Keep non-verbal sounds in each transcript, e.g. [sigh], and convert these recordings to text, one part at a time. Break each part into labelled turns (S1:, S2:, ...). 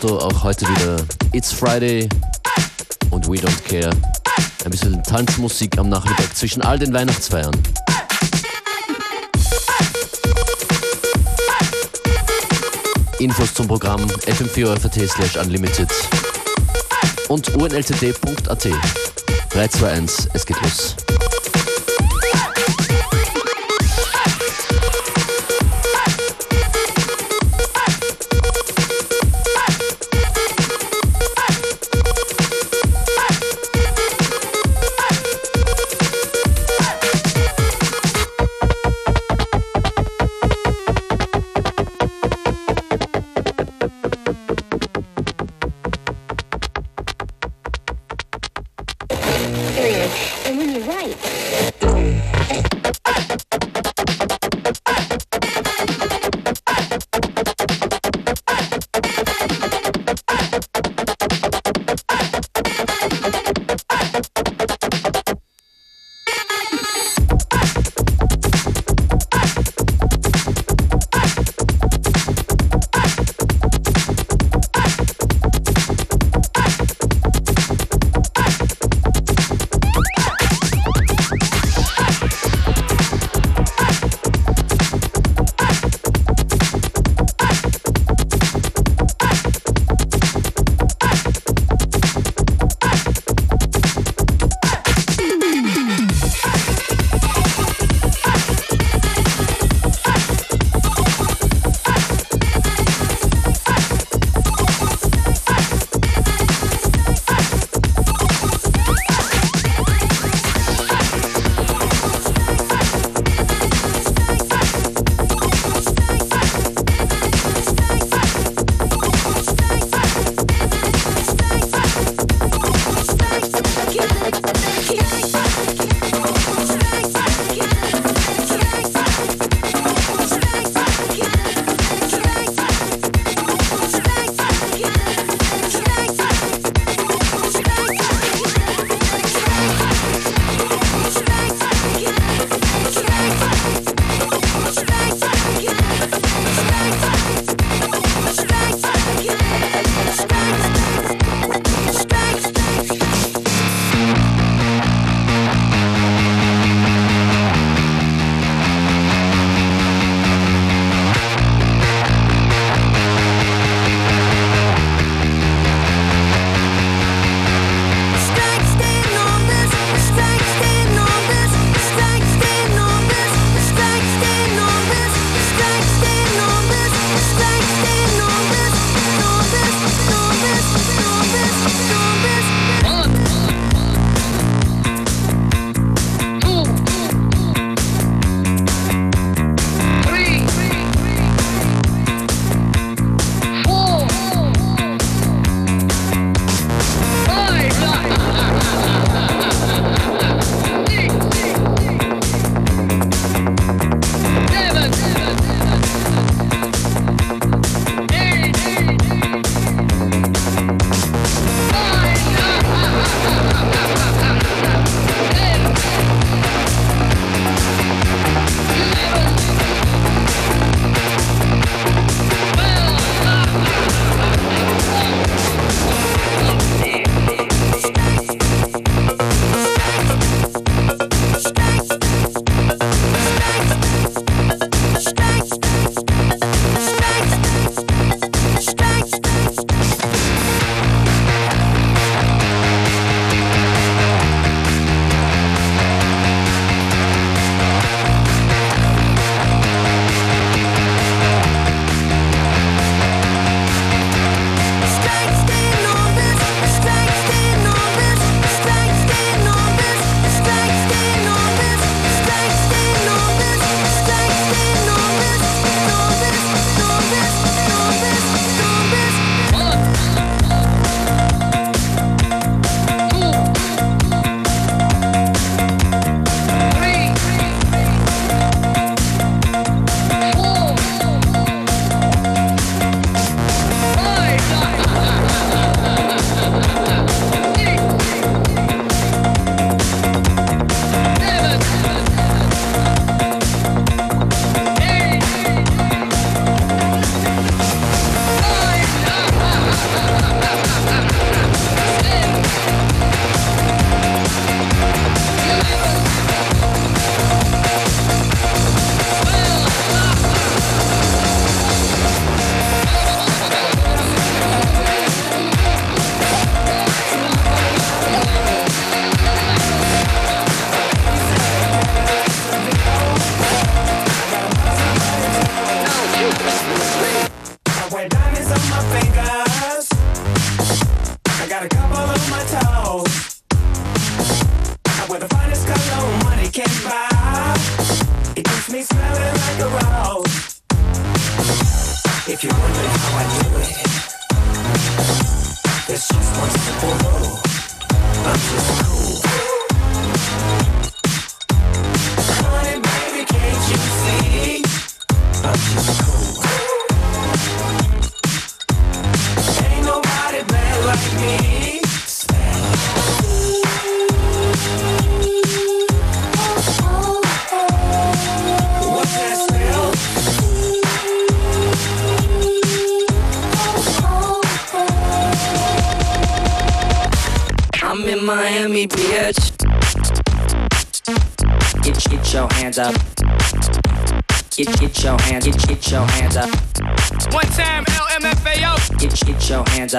S1: Tiesto auch heute wieder It's Friday und We Don't Care. Ein bisschen Tanzmusik am Nachmittag zwischen all den Weihnachtsfeiern. Infos zum Programm fm4 slash unlimited und unlcd.at. 3, 2, 1, es geht los.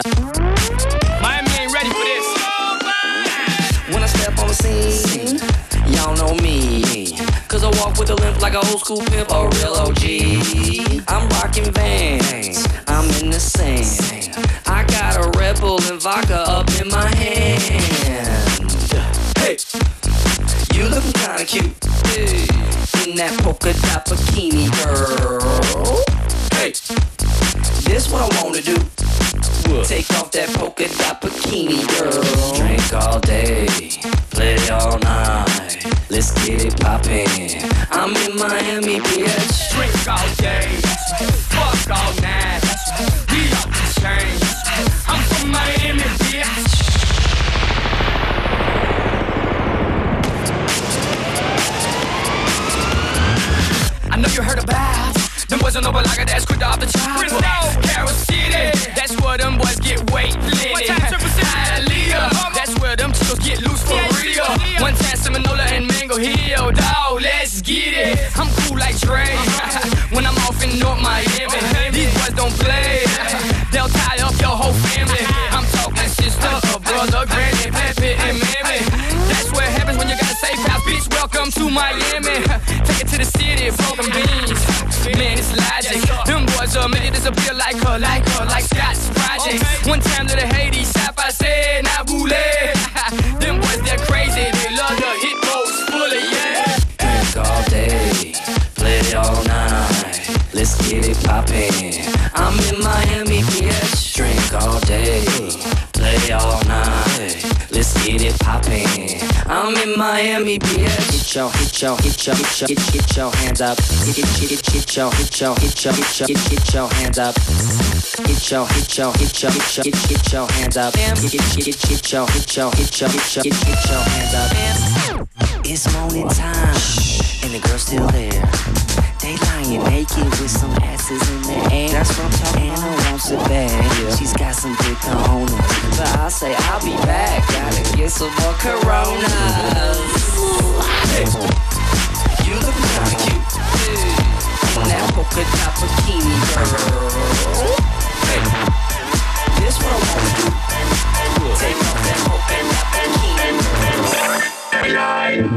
S2: Mr. Miami ain't ready
S3: for this. When I step on the scene, y'all know me. Cause I walk with a limp like a old school pimp, a real OG. I'm rocking vans, I'm in the sand. I got a Red Bull and vodka up in my hand. Hey, you looking kinda cute. Hey. In that polka dot bikini, girl. Hey, this what I wanna do. Whoa. Take off that polka dot bikini, girl. Drink all day, play all night. Let's get it poppin'. I'm in Miami, bitch. Drink all day, fuck all night. We off to change. I'm from Miami, bitch. I know you heard about them boys don't know but like that's off the chopper. Carol City, that's where them boys get weightlifted. One time triple six, Hialeah, that's where them chicos get loose for real. One time Seminola and Mango Hill, dog, let's get it. I'm cool like Dre [laughs] when I'm off in North Miami. These boys don't play, [laughs] they'll tie up your whole family. I'm talking sister, brother, granny, Pepe, and mammy. Welcome to Miami. Take it to the city, broken beans. Man, it's logic. Them boys are
S4: made it disappear like her, like her, like Scott's project. One time to the Haiti shop, I said, nah. Them boys, they're crazy. They love the hit most fully, yeah. Drink all day, play all night. Let's get it poppin'. I'm in Miami, bitch. Drink all day, play all night popping. I'm in Miami, bitch. Hit your, hit your, hit your, hit your, hit, hit your hands up. Hit, hit, hit, hit yo, hit yo, hit yo, hit your hit, hit yo, hands up. Hit your, hit your, hit your, hit your, hit, hit your hands up.
S5: Hit, hit, hit, hit yo, hit yo, hit yo, hit yo, hit, hit yo, hands up. It's morning time, and the girl's still there. They lying naked with some asses in their ass. That's what I'm talking about. Moves are bad. She's got some liquor on her, But I say I'll be back. Gotta get some more Coronas. You look kinda cute. On that polka dot bikini, girl. This one I wanna do. Take off that polka dot bikini.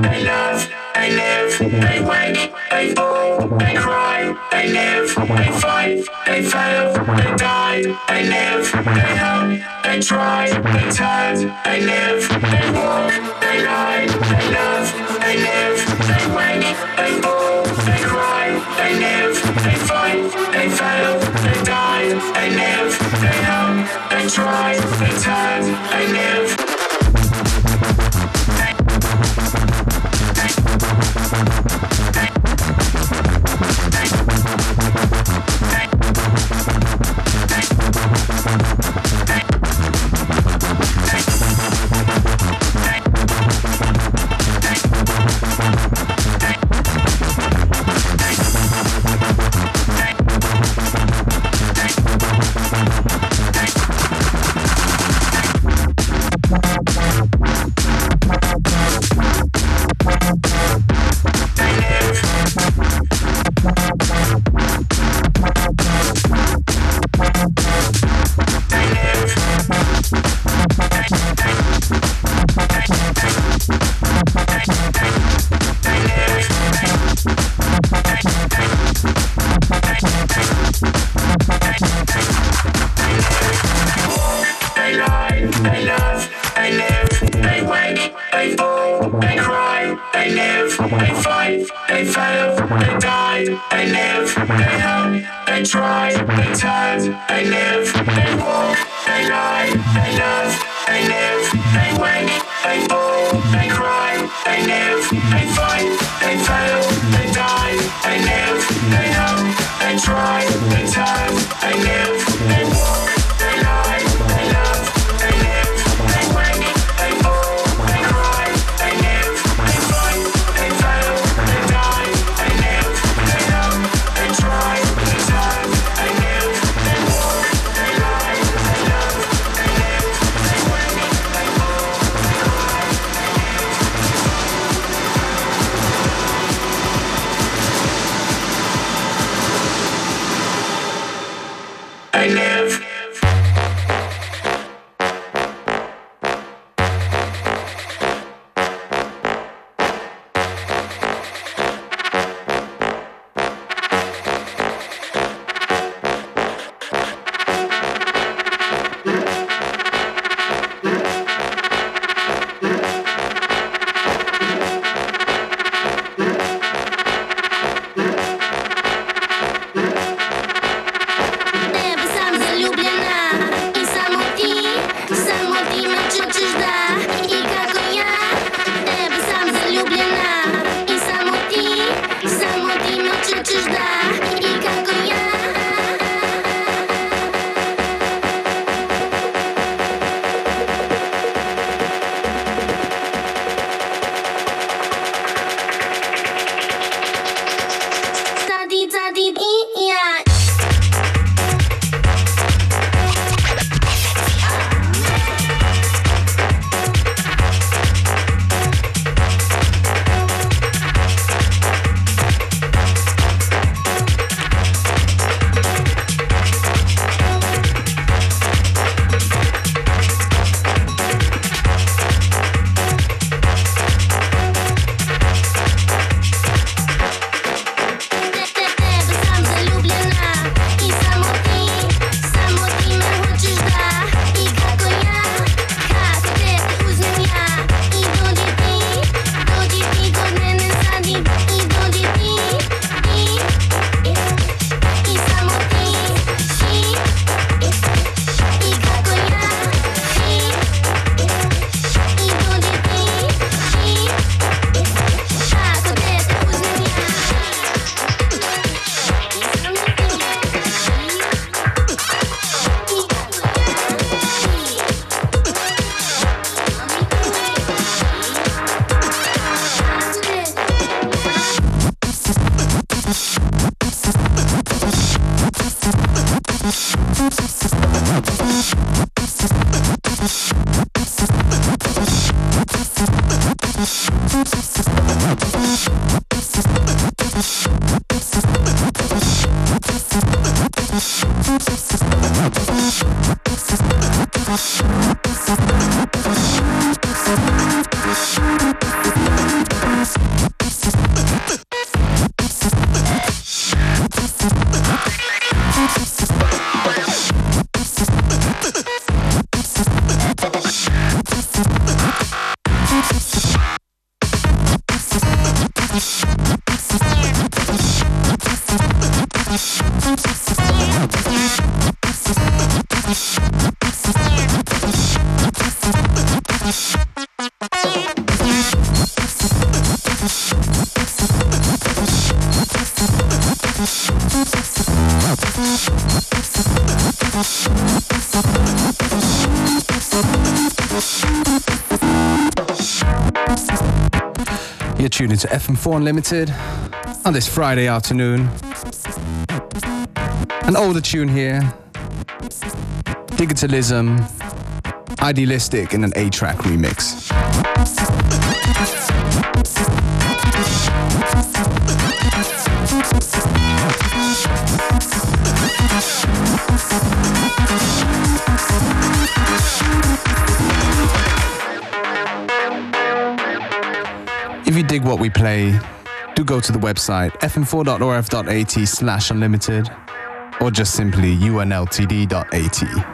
S6: I love. I live, I wake, I fall, I cry, I live, I fight, I fail, I die, I live, I hope, I try, I turn, I live, I walk, I lie, I love, I live, I wake,
S7: I fall, I cry, I live, I
S8: fight, I fail, I die, I live, I hope, I try, I turn, I live. FM4 Unlimited on this Friday afternoon. An older tune here. Digitalism, idealistic in an A-Trak remix. If you dig what we play, do go to the website fm4.orf.at slash unlimited or just simply unltd.at.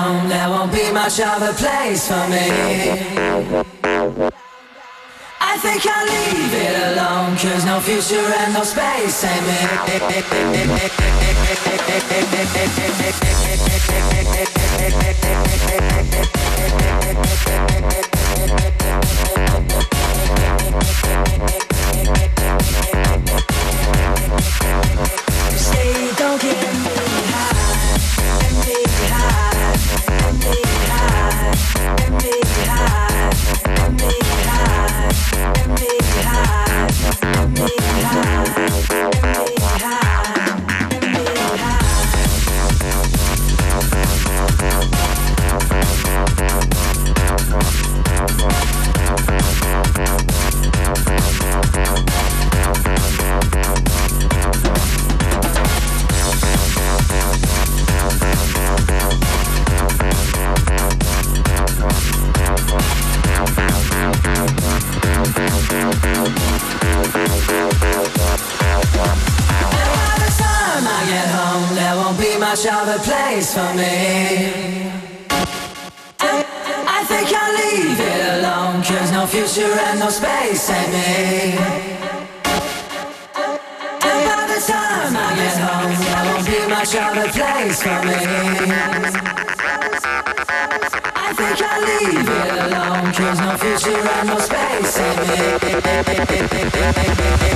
S8: much of a place for me. I think I'll leave it alone, cause no future and no space ain't me. Much of a place for me. I, I think I'll leave it alone, cause no future and no space ain't me. And by the time I get home, there won't be much of a place for me. I think I'll leave it alone, cause no future and no space ain't me.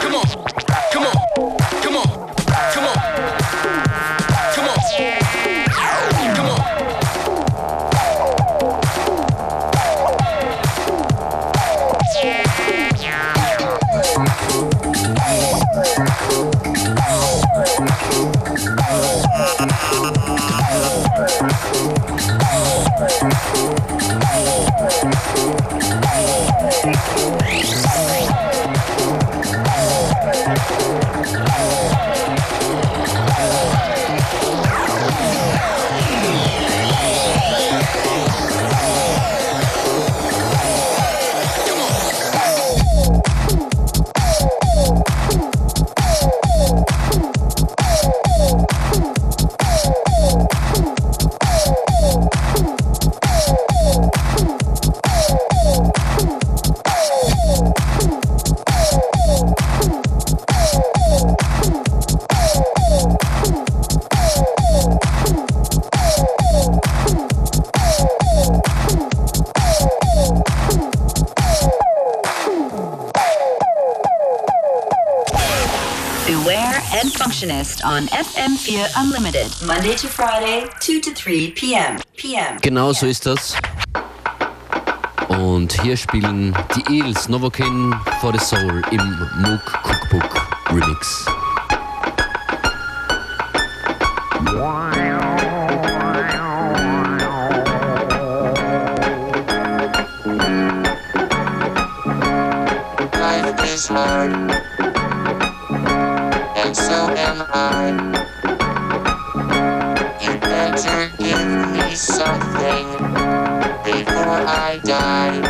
S8: Come on.
S9: Beware and Functionist on FM4 Unlimited, Monday to Friday, 2 to 3 p.m. p.m.
S1: Genau so ist das. Und hier spielen die Eels Novocaine for the Soul im Mook Cookbook Remix.
S10: Life is hard, You better give me something before I die.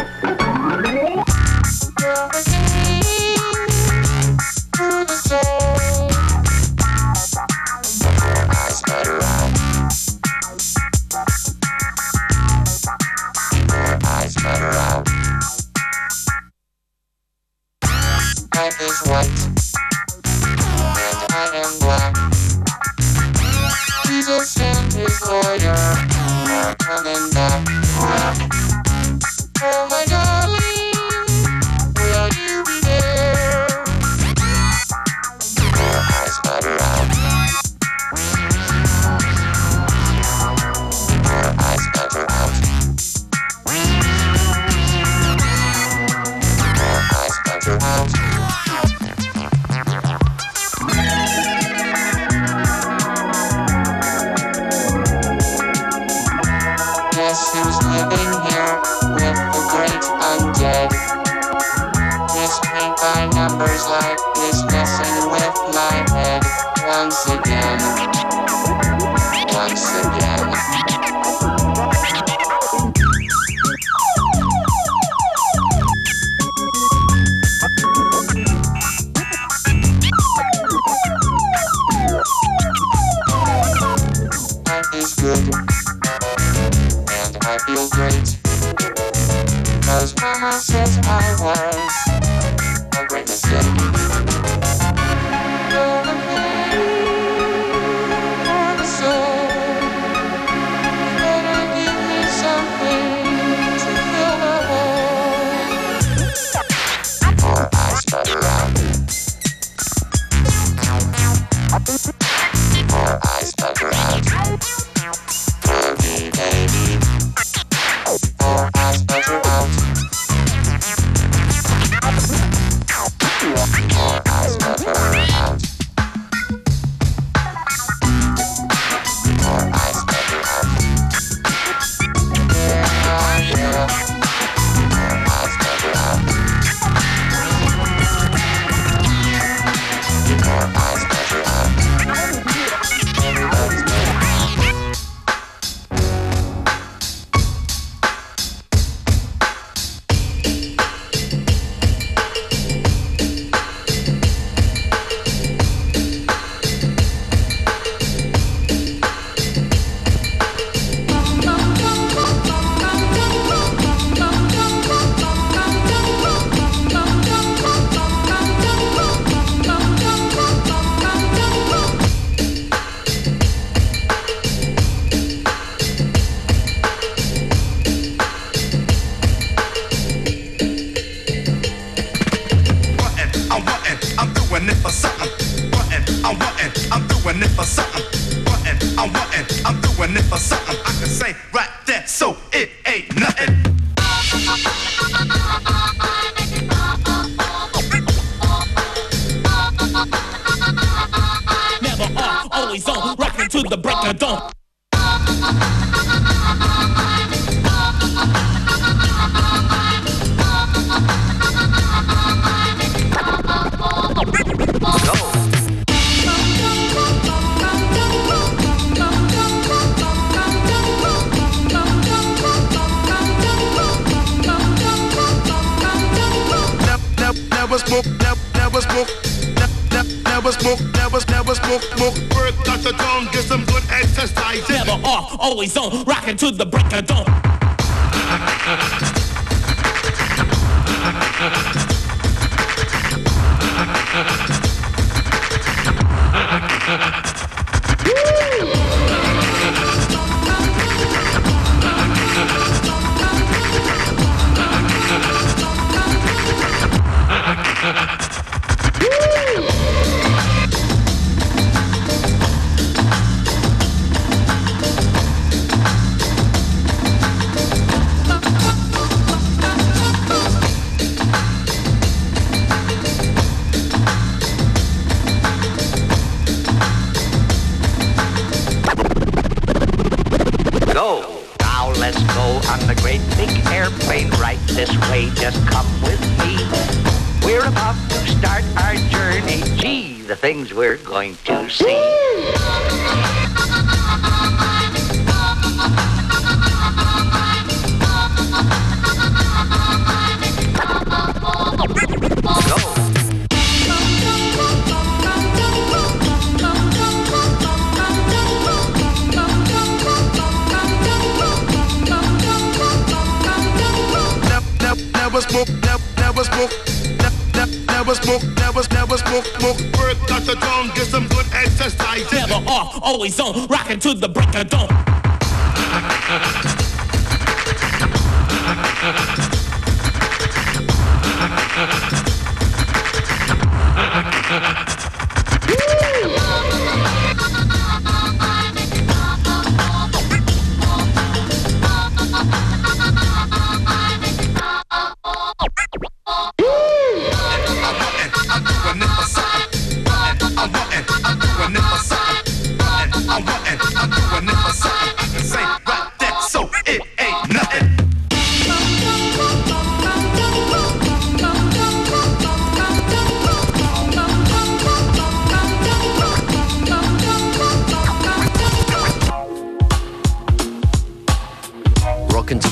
S11: always on, to the break of dawn.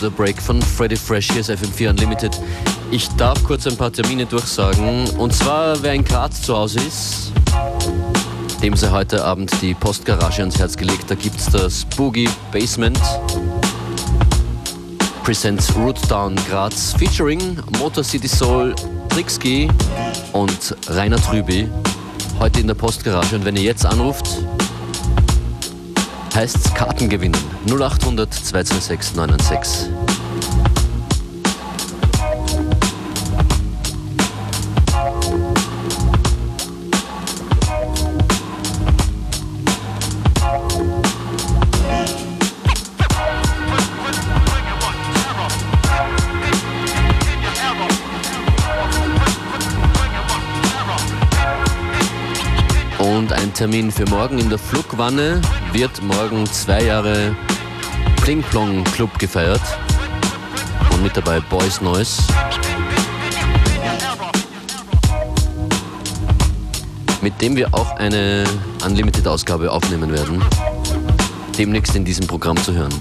S12: the
S11: Break
S1: von Freddy Fresh hier ist FM4 Unlimited. Ich darf kurz ein paar Termine durchsagen. Und zwar, wer in Graz zu Hause ist, dem sei heute Abend die Postgarage ans Herz gelegt. Da gibt es das Boogie Basement
S7: presents Rootdown Graz featuring Motor City Soul, Trixki und Rainer Trüby. Heute in der Postgarage. Und wenn ihr jetzt anruft, heißt's Karten gewinnen. 0800 226 996. und ein Termin für morgen in der Flugwanne wird morgen zwei Jahre Pling Plong Club gefeiert. Und mit dabei Boys Noise. Mit dem wir auch eine Unlimited-Ausgabe aufnehmen werden. Demnächst in diesem Programm zu hören.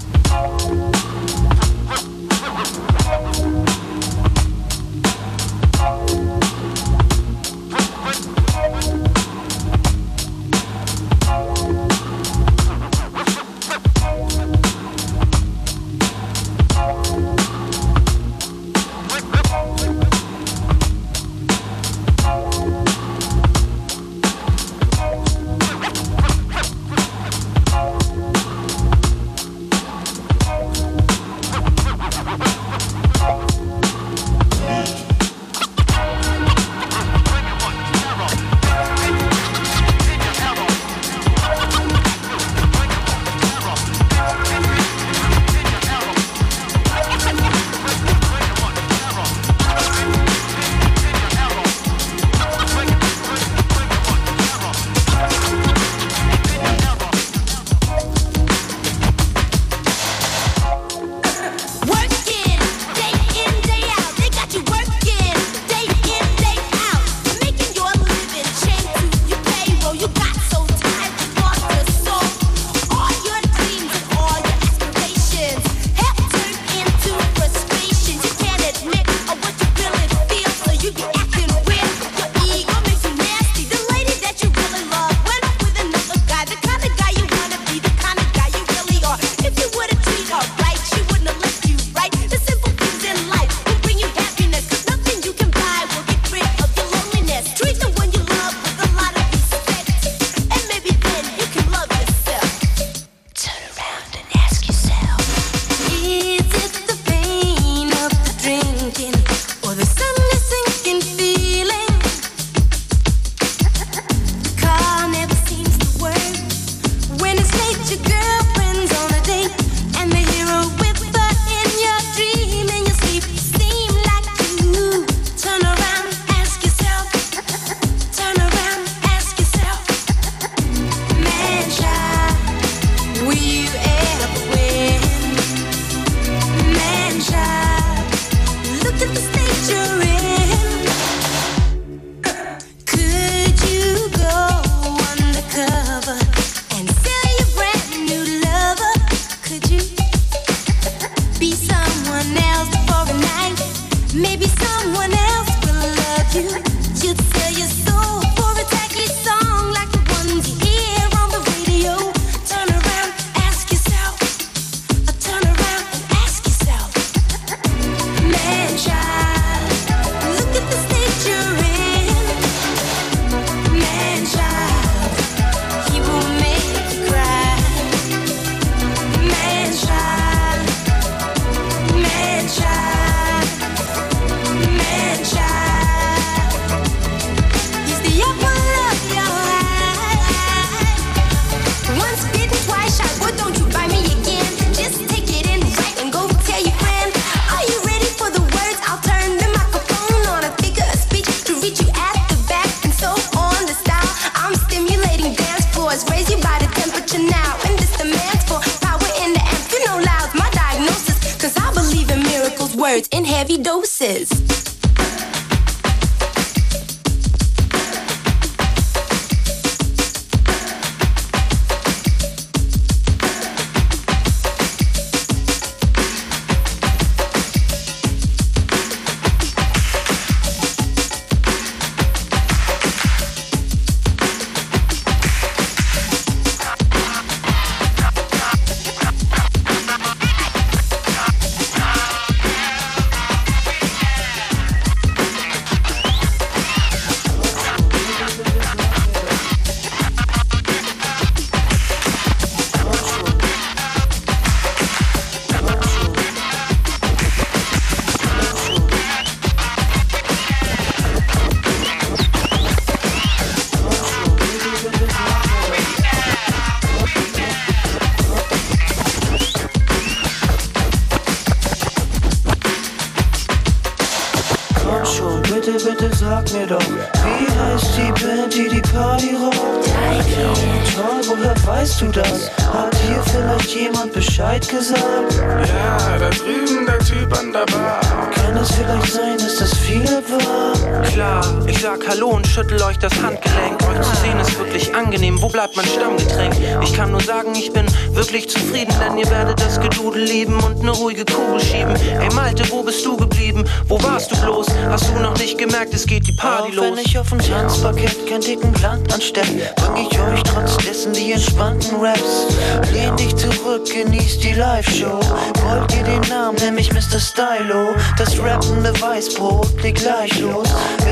S13: Auch
S14: los?
S13: wenn ich auf dem Tanzparkett keinen dicken Blatt anstelle, bring ich euch trotz dessen die entspannten Raps. Lehn dich zurück, genieß die Live-Show. Wollt ihr den Namen, nämlich Mr. Stylo. Das rappende Weißbrot legt gleich los.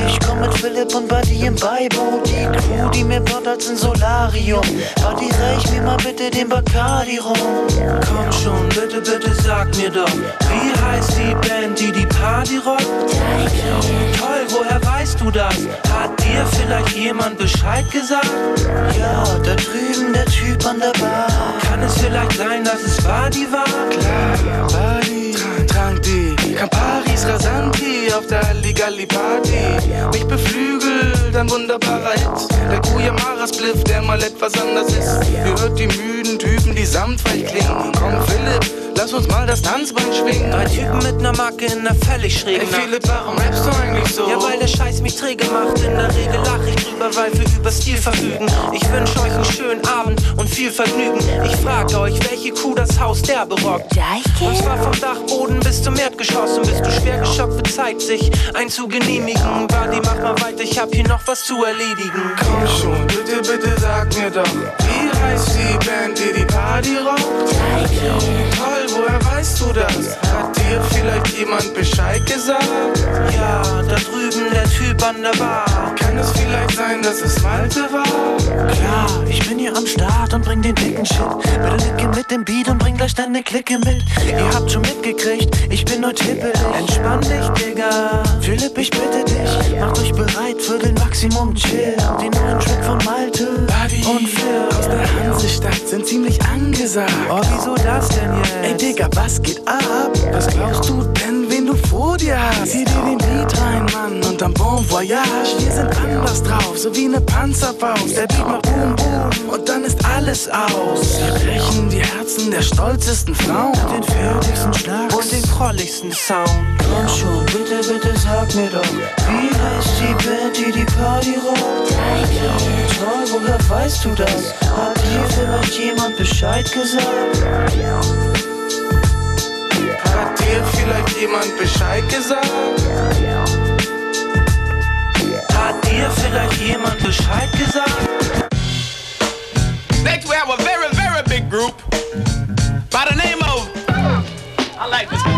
S13: Ich komm mit Philipp und Buddy im Beiboot. Die Crew, die mir baut als ein Solarium. Buddy, reich mir mal bitte den Bacardi rum.
S14: Komm schon, bitte, bitte sag mir doch, wie heißt die Band, die die Party rockt? Toll, woher weißt du das? Hat dir vielleicht jemand Bescheid gesagt?
S13: Ja, da drüben der Typ an der Bar.
S14: Kann es vielleicht sein, dass es Badi war?
S15: Klar, Badi, trank die Camparis Rasanti auf der Halligalli Party. Mich beflügelt ein wunderbarer Hit. Der Kuyamara Spliff, der mal etwas anders ist. Ihr hört die müden Typen, die samtweich klingen. Komm, Philipp, lass uns mal das Tanzbein schwingen.
S14: Drei Typen mit ner Macke in ner völlig schrägen
S15: Ey, Philipp, warum rappst du eigentlich so?
S14: Ja, weil der Scheiß mich träge macht. In der Regel lach ich drüber, weil wir über Stil verfügen. Ich wünsch euch einen schönen Abend und viel Vergnügen. Ich frag euch, welche Kuh das Haus der berockt. Und zwar vom Dachboden bis zum Erdgeschoss. Und bist du schwer geschockt, wird Zeit, sich einzugenehmigen. Buddy, mach mal weiter, ich hab hier noch was zu erledigen.
S15: Komm schon, bitte, bitte sag mir doch, wie heißt die Band, die die Party rockt? Toll, woher weißt du das? Hat dir vielleicht jemand Bescheid gesagt?
S14: Ja, da drüben der Typ an der Bar.
S15: Kann es vielleicht sein, dass es Malte war?
S13: Klar, ich bin hier am Start und bring den dicken Shit. Bitte mit dem Beat und bring gleich deine Clique mit. Ihr habt schon mitgekriegt, ich bin heute hippelig.
S14: Entspann dich, Digga.
S13: Philipp, ich bitte dich, macht euch bereit für den Maximum Chill. Den neuen Track von Malte und Phil.
S15: aus der Hansestadt sind ziemlich angesagt.
S14: Oh, wieso das denn jetzt?
S15: Ey Digga, was geht ab? Was glaubst du denn, wen du vor dir hast? Zieh dir den Beat rein, Mann, und dann Bon Voyage. Wir sind anders drauf, so wie ne Panzerfaust. Der Beat macht Boom Boom und dann ist alles aus. Wir brechen die Herzen der stolzesten Frauen.
S13: Den fertigsten Schlag
S14: und den prolligsten Sound.
S13: Komm schon, bitte, bitte sag mir doch, wie heißt die Band, die die Party rockt? Toll, woher weißt du das? Hat dir vielleicht jemand Bescheid gesagt?
S15: Dir vielleicht jemand Bescheid gesagt?
S14: Hat dir vielleicht jemand Bescheid gesagt?
S16: Next, we have a very, very big group by the name of. I like this.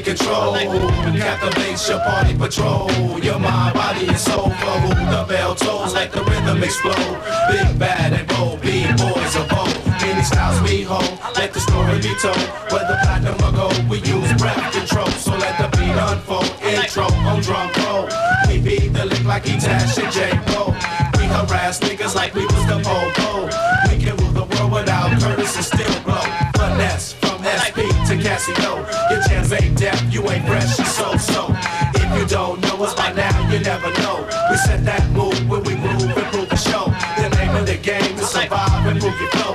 S17: Control captivates your party patrol. Your mind, body, and soul. Who the bell tolls, let the rhythm explode. Big bad and bold, B-boys of old. Many styles we hold, let the story be told. Whether platinum or gold, we use breath control. So let the beat unfold. Intro on drum roll. We beat the lick like Etash and J. Cole. We harass niggas like we was the po-po. We can rule the world without Curtis and still Casio. Your chance ain't deaf, you ain't fresh, so-so. If you don't know us by now, you never know. We set that move when we move and prove the show. The name of the game is survive and prove your flow.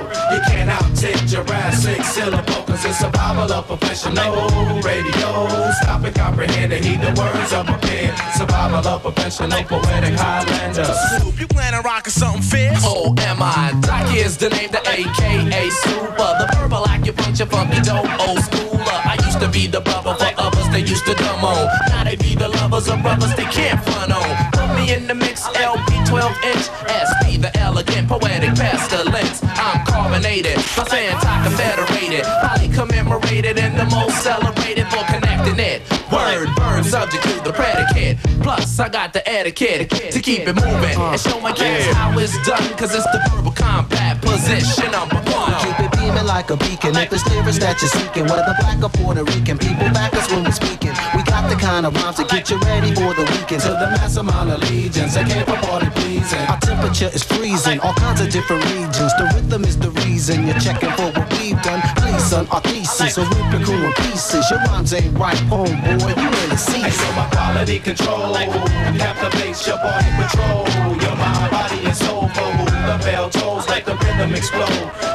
S17: You Jurassic syllable, cause it's survival of professional radio. Stop and comprehend and heed the words of my pen. Survival of professional poetic Highlander.
S16: Soup, you plan on rocking something fierce?
S18: Oh, am I? Doc is the name, the AKA Super. The purple acupuncture funky dope, old schooler. I used to be the brother for others they used to dumb on. Now they be the lovers of brothers they can't front on. Put me in the mix, LP 12 inch. SP, the elegant, poetic pestilence. I'm carbonated, my Santa confederated. Highly commemorated and the most celebrated for connecting it. Word, bird, subject to the predicate. Plus, I got the etiquette to keep it moving and show my kids how it's done. Cause it's the verbal combat position number one.
S19: Keep it being
S20: gleaming like a beacon. If it's lyrics that you're seeking, whether black or Puerto Rican, people back us when we're speaking. We got the kind of rhymes to get you ready for the weekend. To the mass amount of legions, I came for party pleasing. Our temperature is freezing, all kinds of different regions. The rhythm is the reason you're checking for what we've done. Please, son, our thesis, so rip your crew in pieces. Your rhymes ain't right, homeboy. You in the season.
S21: So my quality control captivates your body patrol. Your mind, body, and soul. Who the bell tolls, let explode.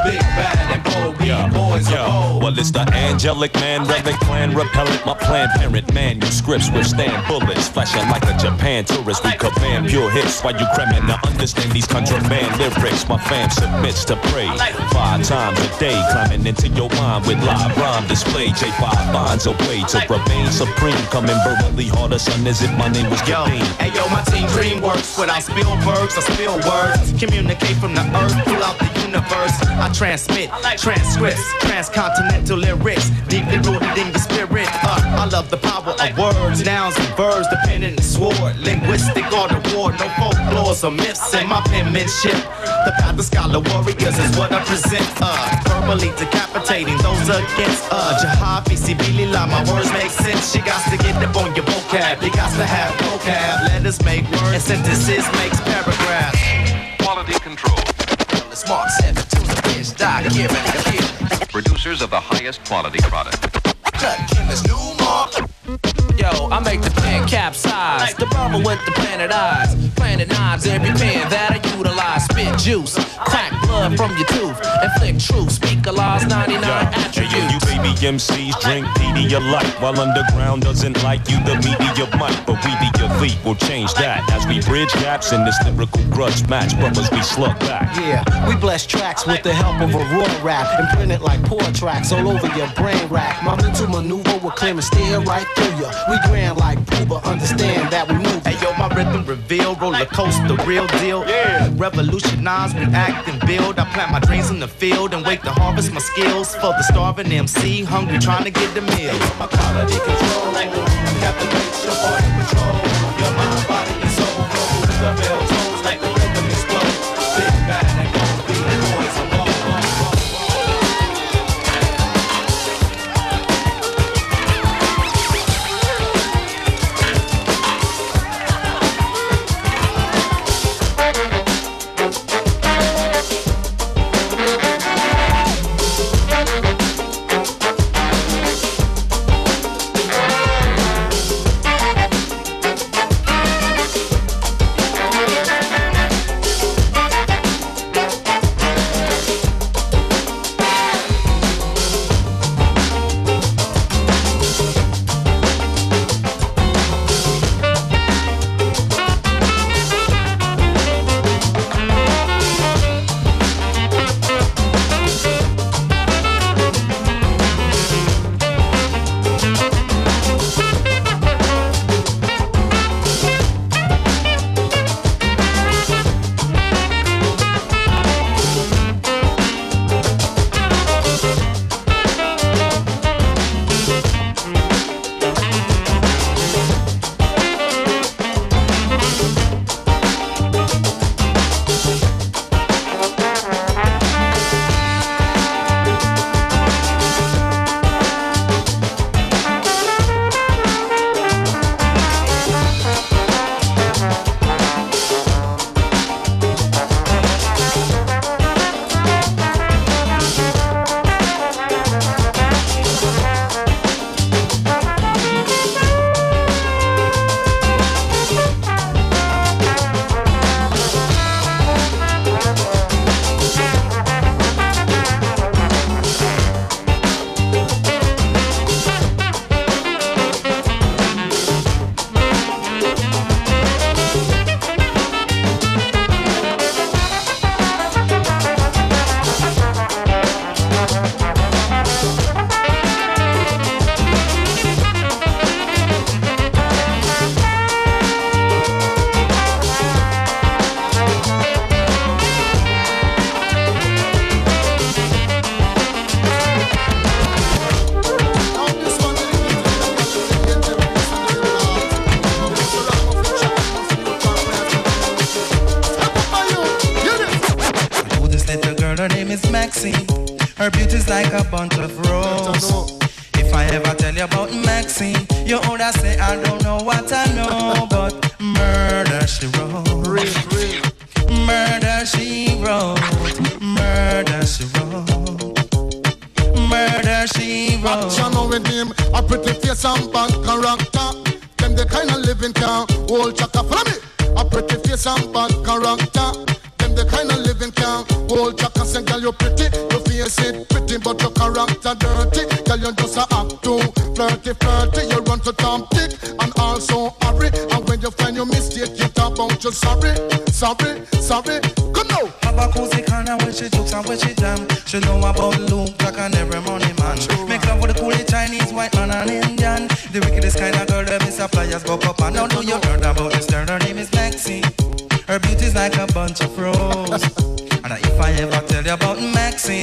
S21: Big bad and bold, we boys
S22: Yo,
S21: are bold.
S22: well, it's the angelic man, relic clan, repellent, my plan, parent, manuscripts withstand bullets, flashing like a Japan tourist. We command pure hits while you cramming to understand these contraband lyrics. My fam submits to praise five times a day, climbing into your mind with live rhyme display. J5 finds a way to remain supreme, coming verbally harder, son, as if my name was
S17: Yo, hey yo, my team dream works without Spielbergs or spill words. Communicate from the earth throughout the universe. I transmit transcripts, transcontinental lyrics, deeply rooted in the spirit. Uh, I love the power of words, nouns and verbs, the pen and the sword. Linguistic art of war, no folklores or myths in my penmanship. The path of scholar warriors is what I present. Uh, verbally decapitating those against uh, Jahafi, Sibilila. My words make sense. You got to get up on your vocab. You got to have vocab. Letters make words, and sentences makes paragraphs.
S23: Quality control.
S17: Smart seven to the bitch, die, give it,
S23: Producers of the highest quality product.
S18: Yo, I make the pen capsize. The bubble with the planet eyes. Planet knives every pen that I utilize. Spit juice, crack blood from your tooth. Inflict truth, speak a law's 99
S22: Hey, yo, you baby MCs drink Pedialyte While underground doesn't like you, the media might But we the elite will change that As we bridge gaps in this lyrical grudge match Brothers, we slug back
S20: Yeah, we bless tracks with the help of a raw rap and print it like poor tracks all over your brain rack. My mental maneuver will clear and steer right through you. We grand like Pooba, understand that we move.
S17: Hey yo, my rhythm reveal, roller coaster, real deal. Yeah. Revolutionize, react and build. I plant my dreams in the field and wait to harvest my skills for the starving MC, hungry trying to get the meal. My quality control, captivates your body control. Your mind, body, and soul. Roll the bell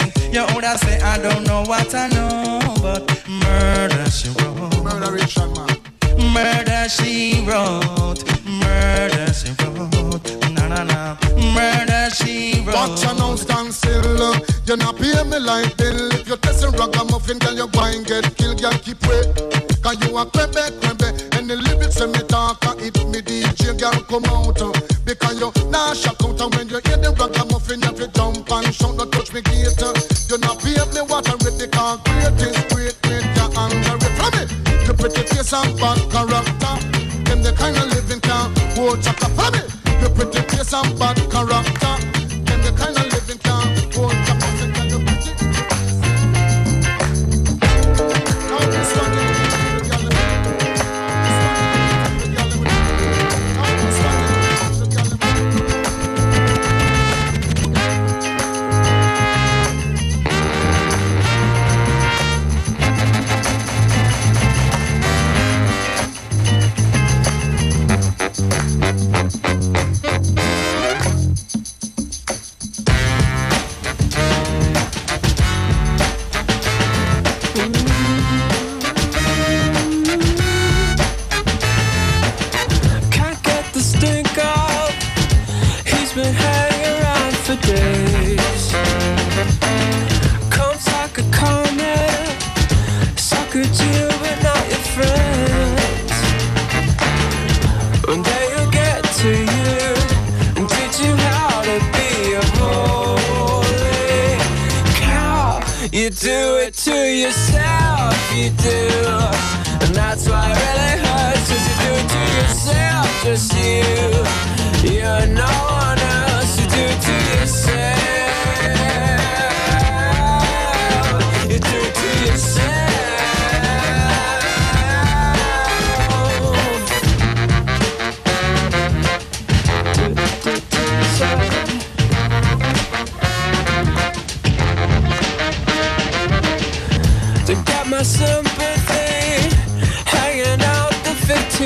S24: Maxine,
S16: you older say I don't know what I know, but murder she wrote. Murder
S20: Richard man.
S16: Murder she wrote. Murder she wrote. Na na na. Murder she wrote.
S20: Watch you now stand still. You not pay me like bill. If you're testing ragamuffin, girl, you go and get killed. Girl, keep way. Cause you a crebe, crebe. And the lyrics when me talk, it me DJ, girl, come out. Uh, because you nah shock out. And when you hear the ragamuffin, you have to jump and shout. Don't touch me gate. Uh. Read. Because great great, you angry. From me. You pretty face and bad character. Them the kind of living can't hold chaka. From me. You pretty face and bad character. You
S25: do it to yourself, you do. And that's why it really hurts, cause you do it to yourself, just you. You're no one else, you do it to yourself.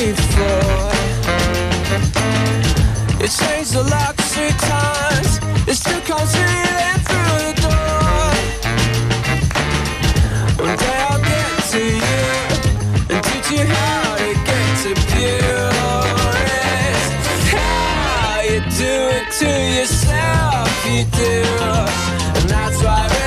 S25: 15th floor. It changed the lock three times. It still comes through the door. One day I'll get to you and teach you how to get to. How you do it to yourself, you do. And that's why